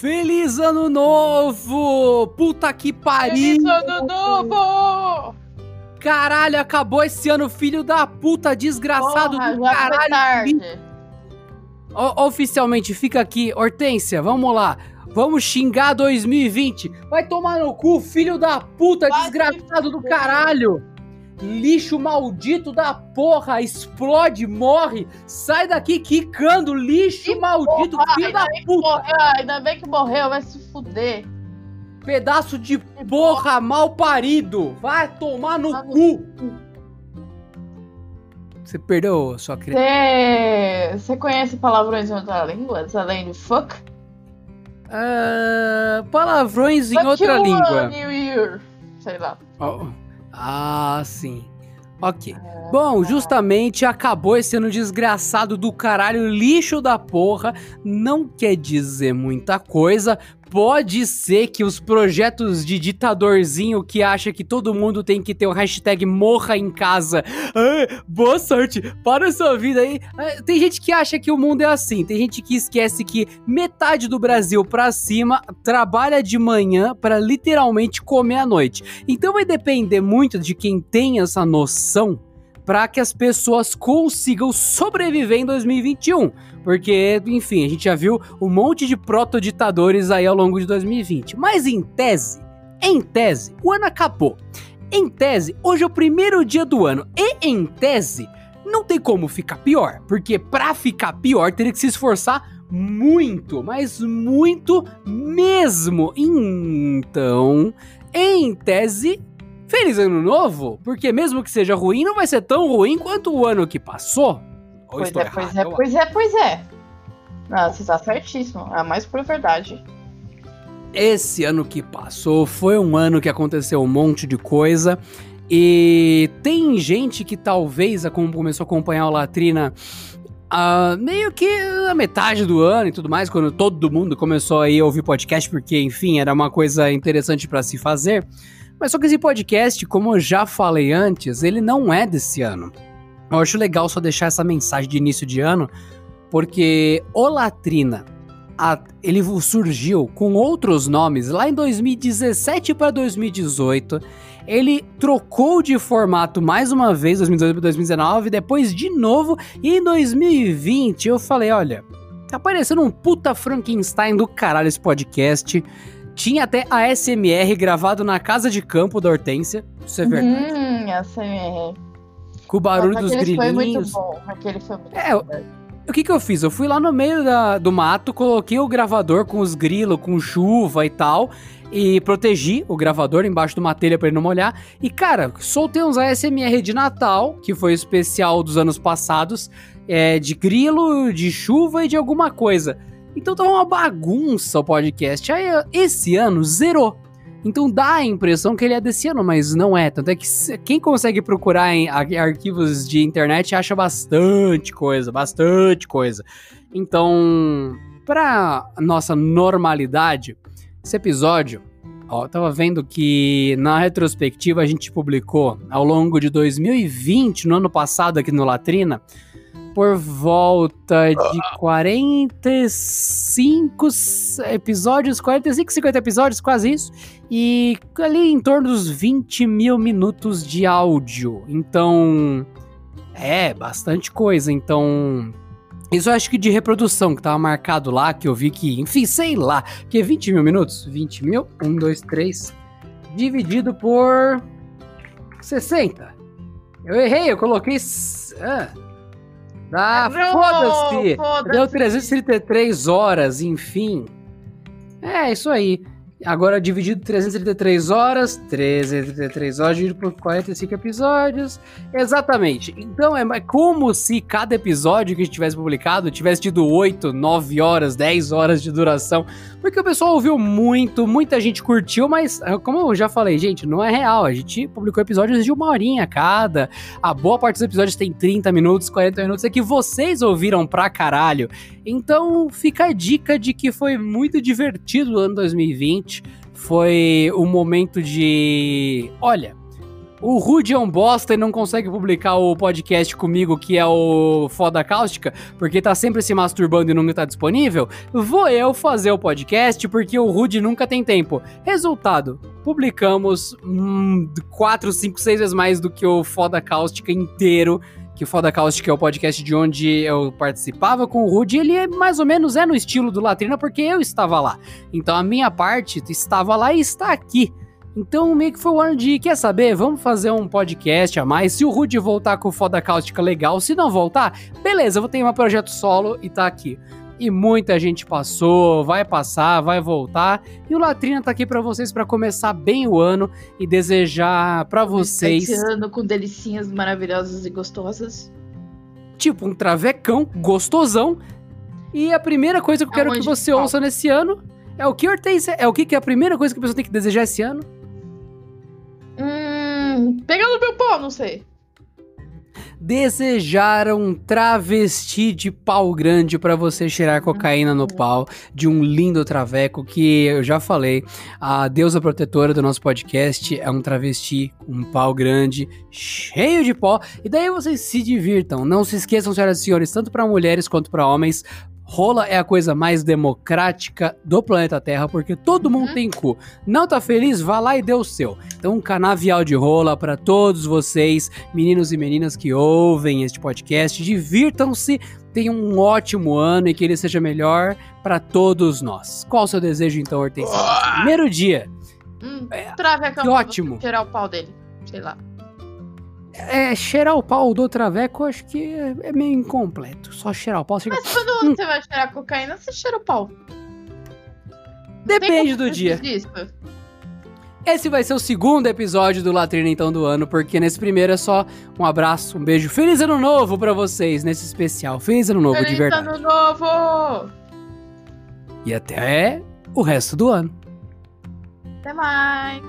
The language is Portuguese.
Feliz ano novo! Puta que pariu! Feliz ano novo! Caralho, acabou esse ano, filho da puta, desgraçado Porra, do caralho. tarde. O- oficialmente, fica aqui, Hortência, vamos lá. Vamos xingar 2020. Vai tomar no cu, filho da puta, Vai desgraçado do caralho. Lixo maldito da porra, explode, morre, sai daqui quicando, lixo Que maldito, porra, filho da ainda bem que puta. morreu, ainda bem que morreu, vai se fuder. Pedaço de porra mal parido, vai tomar no Tá no cu. Você perdeu sua criança? Você você conhece palavrões em outras línguas, além de fuck? Ah, palavrões em outra you, língua. New Year. Sei lá. Oh. Ah, sim. Ok. Bom, justamente acabou esse ano desgraçado do caralho, lixo da porra. Não quer dizer muita coisa. Pode ser que os projetos de ditadorzinho que acha que todo mundo tem que ter o hashtag morra em casa. Ah, boa sorte, para sua vida aí. Ah, tem gente que acha que o mundo é assim. Tem gente que esquece que metade do Brasil pra cima trabalha de manhã pra literalmente comer à noite. Então vai depender muito de quem tem essa noção para que as pessoas consigam sobreviver em 2021. Porque, enfim, a gente já viu um monte de protoditadores aí ao longo de 2020. Mas em tese, em tese, o ano acabou. Em tese, hoje é o primeiro dia do ano. E em tese, não tem como ficar pior. Porque pra ficar pior, teria que se esforçar muito, mas muito mesmo. Então, em tese, feliz ano novo, porque mesmo que seja ruim, não vai ser tão ruim quanto o ano que passou. Ou Pois é, pois errado? é, Eu pois é, pois é. Ah, você tá certíssimo. É a mais pura verdade. Esse ano que passou foi um ano que aconteceu um monte de coisa. E tem gente que talvez começou a acompanhar o Latrina ah, meio que na metade do ano e tudo mais, quando todo mundo começou a ouvir podcast, porque, enfim, era uma coisa interessante pra se fazer. Mas só que esse podcast, como eu já falei antes, ele não é desse ano. Eu acho legal só deixar essa mensagem de início de ano, porque o Latrina a- ele surgiu com outros nomes lá em 2017 para 2018. Ele trocou de formato mais uma vez, 2018 para 2019, depois de novo, e em 2020 eu falei: olha, tá parecendo um puta Frankenstein do caralho esse podcast. Tinha até a SMR gravado na casa de campo da Hortência, isso é verdade. Hum, é. Com o barulho Nossa, dos aquele foi muito grilinhos. bom. Aquele foi muito É, eu- O que que eu fiz? Eu fui lá no meio da- do mato, coloquei o gravador com os grilos, com chuva e tal, e protegi o gravador embaixo de uma telha pra ele não molhar. E, cara, soltei uns ASMR de Natal, que foi especial dos anos passados, é, de grilo, de chuva e de alguma coisa. Então tava uma bagunça o podcast. Aí, esse ano, zerou. Então dá a impressão que ele é desse ano, mas não é. Tanto é que quem consegue procurar em ar- arquivos de internet acha bastante coisa, bastante coisa. Então, pra nossa normalidade, esse episódio, ó, eu tava vendo que na retrospectiva a gente publicou ao longo de 2020, no ano passado aqui no Latrina, por volta de 45 s- episódios, 45, 50 episódios, quase isso. E ali em torno dos 20 mil minutos de áudio. Então, é bastante coisa. Então, isso eu acho que de reprodução que tava marcado lá, que eu vi que, enfim, sei lá, que é 20 mil minutos? 20 mil? 1, 2, 3. Dividido por 60. Eu errei, eu coloquei. Ah, ah foda-se! foda-se. Deu 333 horas, enfim. É, isso aí. Agora dividido 333 horas, 333 horas dividido por 45 episódios. Exatamente. Então é como se cada episódio que a gente tivesse publicado tivesse tido 8, 9 horas, 10 horas de duração. Porque o pessoal ouviu muito, muita gente curtiu, mas como eu já falei, gente, não é real. A gente publicou episódios de uma horinha cada. A boa parte dos episódios tem 30 minutos, 40 minutos. É que vocês ouviram pra caralho. Então fica a dica de que foi muito divertido o ano 2020. Foi um momento de. Olha, o Rude é um bosta e não consegue publicar o podcast comigo, que é o Foda Cáustica, porque tá sempre se masturbando e nunca tá disponível, vou eu fazer o podcast porque o Rude nunca tem tempo. Resultado, publicamos 4, 5, 6 vezes mais do que o Foda Cáustica inteiro que o Foda Cáustica é o podcast de onde eu participava com o Rude, ele é mais ou menos é no estilo do Latrina, porque eu estava lá. Então a minha parte estava lá e está aqui. Então meio que foi o ano de, quer saber, vamos fazer um podcast a mais. Se o Rude voltar com foda cáustica, legal. Se não voltar, beleza, eu vou ter um projeto solo e tá aqui. E muita gente passou, vai passar, vai voltar. E o Latrina tá aqui para vocês para começar bem o ano e desejar para vocês. Esse ano com delicinhas maravilhosas e gostosas. Tipo um travecão gostosão. E a primeira coisa que eu quero que você ouça nesse ano é o que Hortência, é o que, que é a primeira coisa que a pessoa tem que desejar esse ano? Hum, pega no meu pau, não sei. Desejaram um travesti de pau grande para você cheirar cocaína no pau de um lindo traveco que eu já falei. A deusa protetora do nosso podcast é um travesti com um pau grande, cheio de pó. E daí vocês se divirtam. Não se esqueçam, senhoras e senhores, tanto para mulheres quanto para homens, Rola é a coisa mais democrática do planeta Terra, porque todo mundo uhum. tem cu. Não tá feliz? Vá lá e dê o seu. Então, um canavial de rola para todos vocês, meninos e meninas que ouvem este podcast. Divirtam-se, tenham um ótimo ano e que ele seja melhor para todos nós. Qual o seu desejo, então, Hortência? Primeiro dia. Hum, é, que ótimo. Tirar o pau dele, sei lá. É, cheirar o pau do Traveco, acho que é, é meio incompleto. Só cheirar o pau. Chega... Mas quando hum. você vai cheirar cocaína, você cheira o pau. Depende do dia. Disso. Esse vai ser o segundo episódio do Latrina então do ano, porque nesse primeiro é só um abraço, um beijo. Feliz ano novo para vocês nesse especial. Feliz ano novo Feliz de verdade. Feliz ano novo! E até o resto do ano. Até mais.